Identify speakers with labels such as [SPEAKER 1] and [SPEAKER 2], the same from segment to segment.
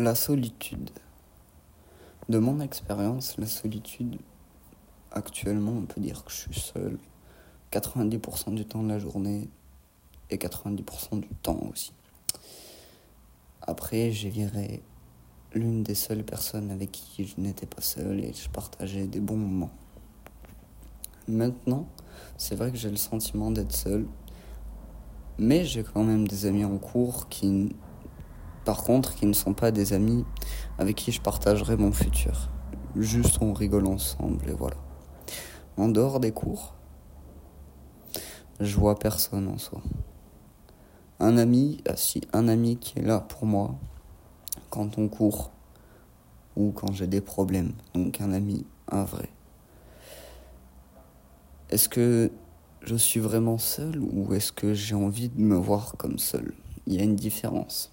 [SPEAKER 1] La solitude. De mon expérience, la solitude, actuellement, on peut dire que je suis seul 90% du temps de la journée et 90% du temps aussi. Après, j'ai viré l'une des seules personnes avec qui je n'étais pas seul et je partageais des bons moments. Maintenant, c'est vrai que j'ai le sentiment d'être seul, mais j'ai quand même des amis en cours qui, par contre, qui ne sont pas des amis avec qui je partagerai mon futur. Juste on rigole ensemble et voilà. En dehors des cours, je vois personne en soi. Un ami, ah si, un ami qui est là pour moi quand on court ou quand j'ai des problèmes. Donc un ami, un vrai. Est-ce que je suis vraiment seul ou est-ce que j'ai envie de me voir comme seul? Il y a une différence.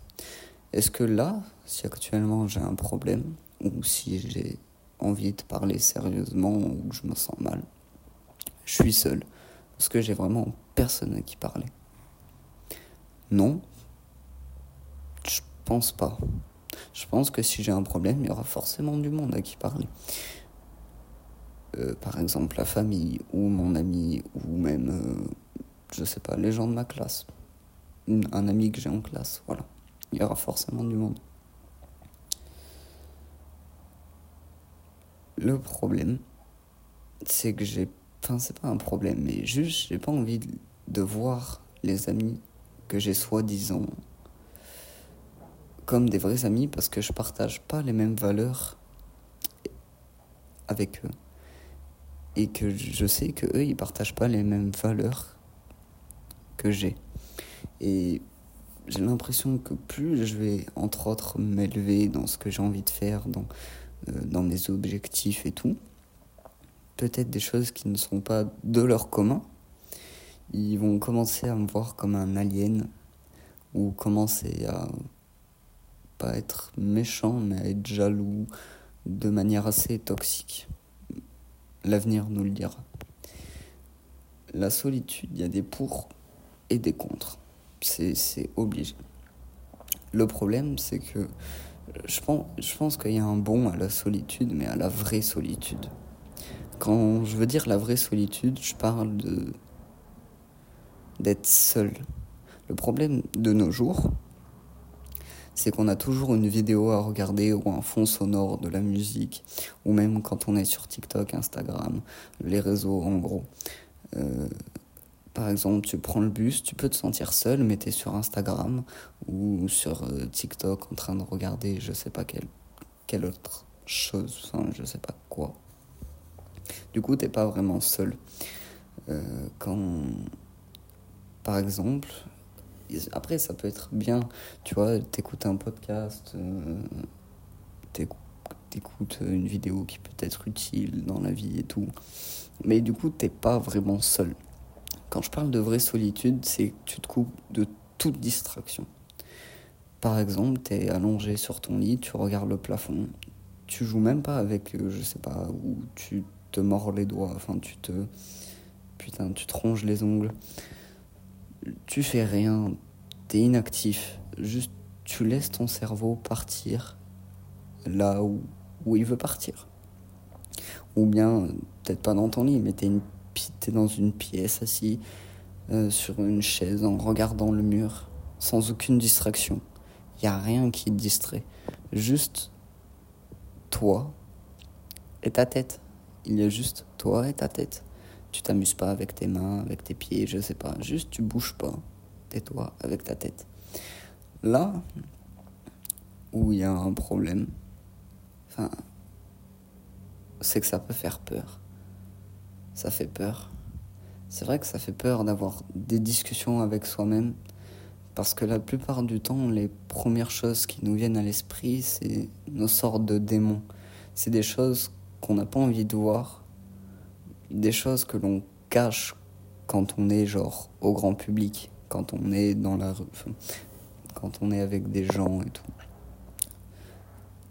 [SPEAKER 1] Est-ce que là, si actuellement j'ai un problème ou si j'ai envie de parler sérieusement ou je me sens mal, je suis seul parce que j'ai vraiment personne à qui parler? Non, je pense pas. Je pense que si j'ai un problème, il y aura forcément du monde à qui parler. Euh, par exemple, la famille, ou mon ami, ou même, euh, je sais pas, les gens de ma classe. Un ami que j'ai en classe, voilà. Il y aura forcément du monde. Le problème, c'est que j'ai. Enfin, c'est pas un problème, mais juste, j'ai pas envie de voir les amis que j'ai soi-disant comme des vrais amis parce que je partage pas les mêmes valeurs avec eux et que je sais que eux ils partagent pas les mêmes valeurs que j'ai et j'ai l'impression que plus je vais entre autres m'élever dans ce que j'ai envie de faire dans euh, dans mes objectifs et tout peut-être des choses qui ne sont pas de leur commun ils vont commencer à me voir comme un alien ou commencer à pas être méchant, mais à être jaloux de manière assez toxique. L'avenir nous le dira. La solitude, il y a des pour et des contre. C'est obligé. Le problème, c'est que je pense, je pense qu'il y a un bon à la solitude, mais à la vraie solitude. Quand je veux dire la vraie solitude, je parle de d'être seul. Le problème de nos jours, c'est qu'on a toujours une vidéo à regarder ou un fond sonore de la musique, ou même quand on est sur TikTok, Instagram, les réseaux en gros. Euh, par exemple, tu prends le bus, tu peux te sentir seul, mais tu es sur Instagram ou sur euh, TikTok en train de regarder je sais pas quelle, autre chose, enfin je sais pas quoi. Du coup, t'es pas vraiment seul. Euh, quand, par exemple, après, ça peut être bien, tu vois, t'écoutes un podcast, euh, t'écoutes une vidéo qui peut être utile dans la vie et tout. Mais du coup, t'es pas vraiment seul. Quand je parle de vraie solitude, c'est que tu te coupes de toute distraction. Par exemple, t'es allongé sur ton lit, tu regardes le plafond, tu joues même pas avec, euh, je sais pas, ou tu te mords les doigts, enfin tu te. Putain, tu te ronges les ongles tu fais rien, t'es inactif, juste tu laisses ton cerveau partir là où, où il veut partir. Ou bien, peut-être pas dans ton lit, mais t'es, une, dans une pièce assis euh, sur une chaise en regardant le mur, sans aucune distraction. Il n'y a rien qui te distrait. Juste toi et ta tête. Il y a juste toi et ta tête. Tu t'amuses pas avec tes mains, avec tes pieds, je sais pas. Juste tu bouges pas. Tais-toi avec ta tête. Là où il y a un problème, c'est que ça peut faire peur. Ça fait peur. C'est vrai que ça fait peur d'avoir des discussions avec soi-même parce que la plupart du temps, les premières choses qui nous viennent à l'esprit, c'est nos sortes de démons. C'est des choses qu'on n'a pas envie de voir des choses que l'on cache quand on est genre au grand public, quand on est dans la rue, quand on est avec des gens et tout.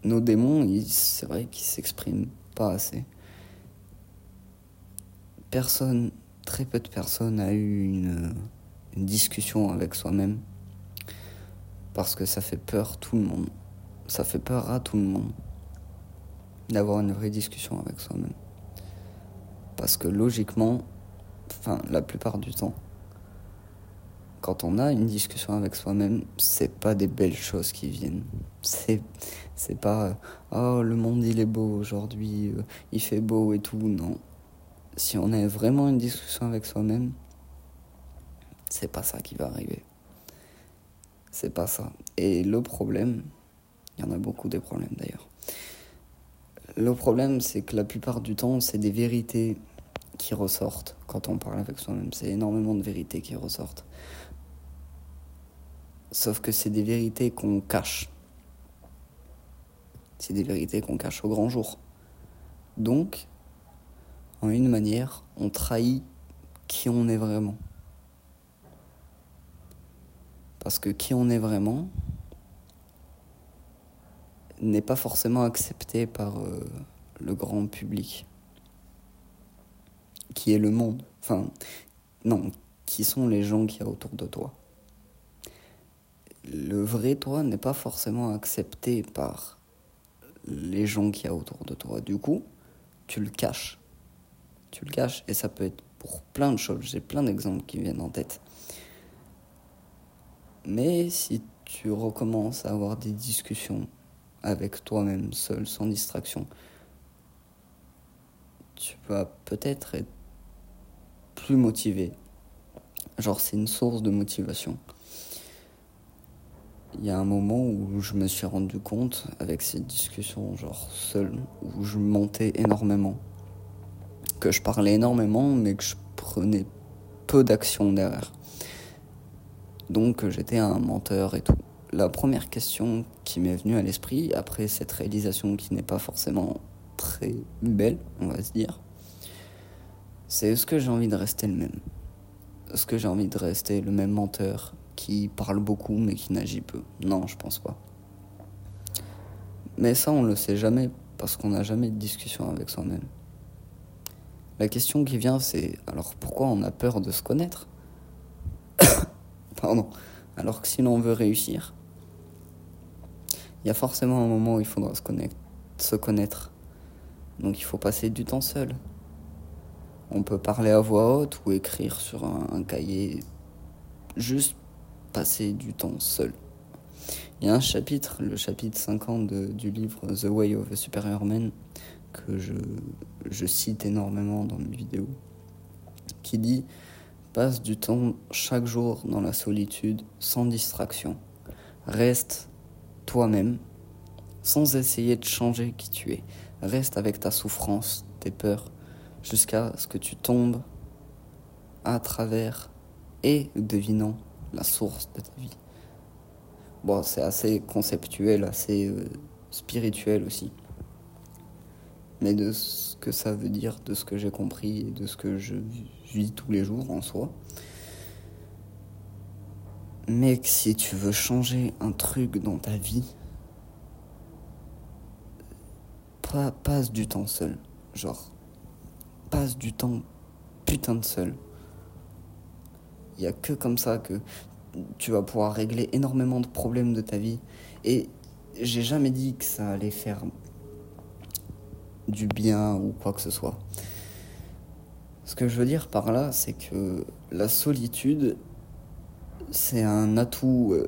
[SPEAKER 1] Nos démons, c'est vrai qu'ils s'expriment pas assez. Personne, très peu de personnes a eu une, discussion avec soi-même parce que ça fait peur tout le monde. ça fait peur à tout le monde d'avoir une vraie discussion avec soi-même. Parce que logiquement, enfin la plupart du temps, quand on a une discussion avec soi-même, c'est pas des belles choses qui viennent. C'est c'est pas oh le monde il est beau aujourd'hui, euh, il fait beau et tout, non. Si on a vraiment une discussion avec soi-même, c'est pas ça qui va arriver. C'est pas ça. Et le problème, il y en a beaucoup des problèmes d'ailleurs. Le problème, c'est que la plupart du temps, c'est des vérités qui ressortent quand on parle avec soi-même. C'est énormément de vérités qui ressortent. Sauf que c'est des vérités qu'on cache. C'est des vérités qu'on cache au grand jour. Donc, en une manière, on trahit qui on est vraiment. Parce que qui on est vraiment n'est pas forcément accepté par euh, le grand public, qui est le monde. Enfin, non, qui sont les gens qui y a autour de toi. Le vrai toi n'est pas forcément accepté par les gens qui y a autour de toi. Du coup, tu le caches. Tu le caches et ça peut être pour plein de choses. J'ai plein d'exemples qui viennent en tête. Mais si tu recommences à avoir des discussions avec toi-même, seul, sans distraction, tu vas peut-être être plus motivé. Genre, c'est une source de motivation. Il y a un moment où je me suis rendu compte, avec cette discussion, genre seul, où je montais énormément. Que je parlais énormément, mais que je prenais peu d'action derrière donc j'étais un menteur et tout. La première question qui m'est venue à l'esprit, après cette réalisation qui n'est pas forcément très belle, on va se dire, c'est est-ce que j'ai envie de rester le même? Est-ce que j'ai envie de rester le même menteur qui parle beaucoup mais qui n'agit peu? Non, je pense pas. Mais ça, on le sait jamais parce qu'on n'a jamais de discussion avec soi-même. La question qui vient, c'est alors pourquoi on a peur de se connaître Pardon. Alors que si l'on veut réussir, il y a forcément un moment où il faudra se, connaître. Donc il faut passer du temps seul. On peut parler à voix haute ou écrire sur un, cahier. Juste passer du temps seul. Il y a un chapitre, le chapitre 50 du livre The Way of a Superior Man, que je, je cite énormément dans mes vidéos, qui dit Passe du temps chaque jour dans la solitude, sans distraction. Reste toi-même, sans essayer de changer qui tu es. Reste avec ta souffrance, tes peurs, jusqu'à ce que tu tombes à travers et devinant la source de ta vie. Bon, c'est assez conceptuel, assez euh, spirituel aussi mais de ce que ça veut dire, de ce que j'ai compris et de ce que je vis tous les jours en soi. Mec, si tu veux changer un truc dans ta vie, passe du temps seul. Genre, passe du temps putain de seul. Il n'y a que comme ça que tu vas pouvoir régler énormément de problèmes de ta vie. Et j'ai jamais dit que ça allait faire du bien ou quoi que ce soit. Ce que je veux dire par là, c'est que la solitude, c'est un atout euh,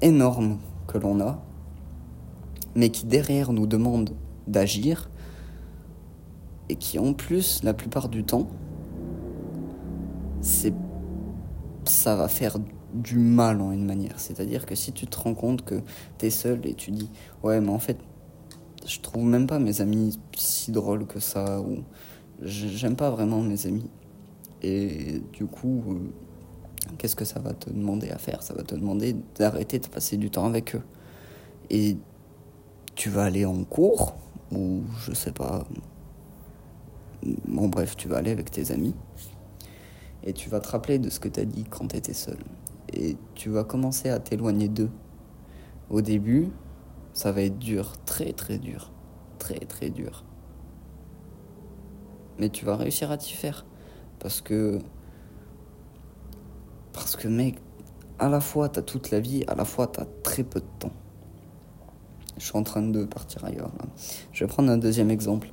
[SPEAKER 1] énorme que l'on a, mais qui derrière nous demande d'agir, et qui en plus, la plupart du temps, c'est ça va faire du mal en une manière. C'est-à-dire que si tu te rends compte que tu seul et tu dis ouais mais en fait je trouve même pas mes amis si drôles que ça. Ou j'aime pas vraiment mes amis. Et du coup, euh, qu'est-ce que ça va te demander à faire? Ça va te demander d'arrêter de passer du temps avec eux. Et tu vas aller en cours ou je sais pas. Bon bref, tu vas aller avec tes amis et tu vas te rappeler de ce que tu as dit quand tu étais seul. Et tu vas commencer à t'éloigner d'eux. Au début, ça va être dur, très très dur, très très dur. Mais tu vas réussir à t'y faire. Parce que. Parce que, mec, à la fois t'as toute la vie, à la fois t'as très peu de temps. Je suis en train de partir ailleurs. Je vais prendre un deuxième exemple.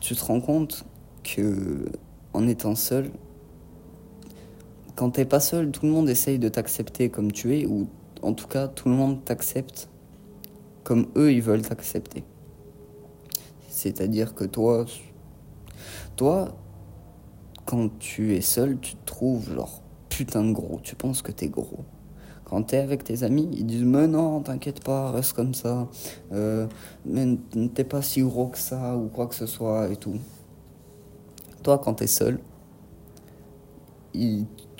[SPEAKER 1] Tu te rends compte que en étant seul, quand t'es pas seul, tout le monde essaye de t'accepter comme tu es, ou en tout cas, tout le monde t'accepte comme eux, ils veulent t'accepter. C'est-à-dire que toi, toi, quand tu es seul, tu te trouves genre putain de gros, tu penses que t'es gros. Quand t'es avec tes amis, ils disent mais non, t'inquiète pas, reste comme ça, euh, mais t'es pas si gros que ça ou quoi que ce soit et tout. Toi, quand t'es seul,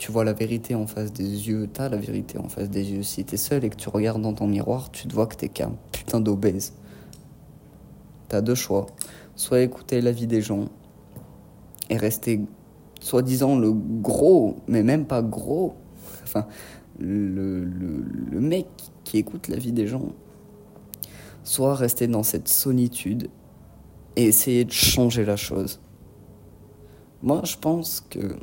[SPEAKER 1] tu vois la vérité en face des yeux, t'as la vérité en face des yeux. Si t'es seul et que tu regardes dans ton miroir, tu te vois que t'es qu'un putain d'obèse. T'as deux choix. Soit écouter la vie des gens et rester soi-disant le gros, mais même pas gros. Enfin, le, le, mec qui écoute la vie des gens, soit rester dans cette solitude et essayer de changer la chose. Moi, je pense que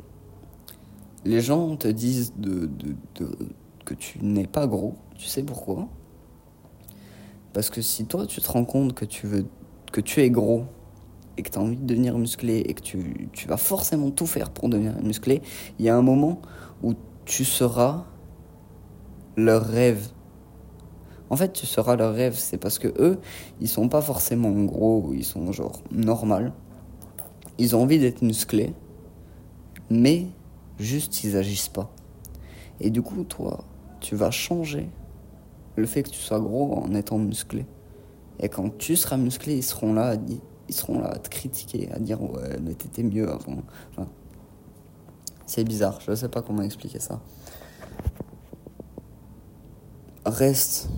[SPEAKER 1] les gens te disent de, de, de, que tu n'es pas gros. Tu sais pourquoi? Parce que si toi, tu te rends compte que tu, veux, que tu es gros et que tu as envie de devenir musclé et que tu, tu vas forcément tout faire pour devenir musclé, il y a un moment où tu seras leur rêve. En fait, tu seras leur rêve, c'est parce que eux, ils sont pas forcément gros, ils sont genre normal. Ils ont envie d'être musclés, mais juste ils agissent pas. Et du coup, toi, tu vas changer le fait que tu sois gros en étant musclé. Et quand tu seras musclé, ils seront là à, ils seront là à te critiquer, à dire ouais, mais t'étais mieux avant. C'est bizarre, je sais pas comment expliquer ça reste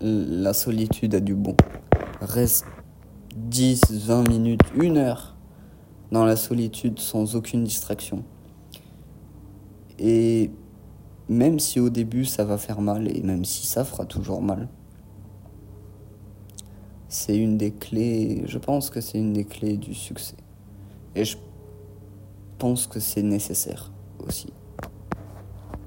[SPEAKER 1] la solitude a du bon. Reste 10, 20 minutes, une heure dans la solitude sans aucune distraction. Et même si au début ça va faire mal, et même si ça fera toujours mal, c'est une des clés, je pense que c'est une des clés du succès. Et je pense que c'est nécessaire aussi.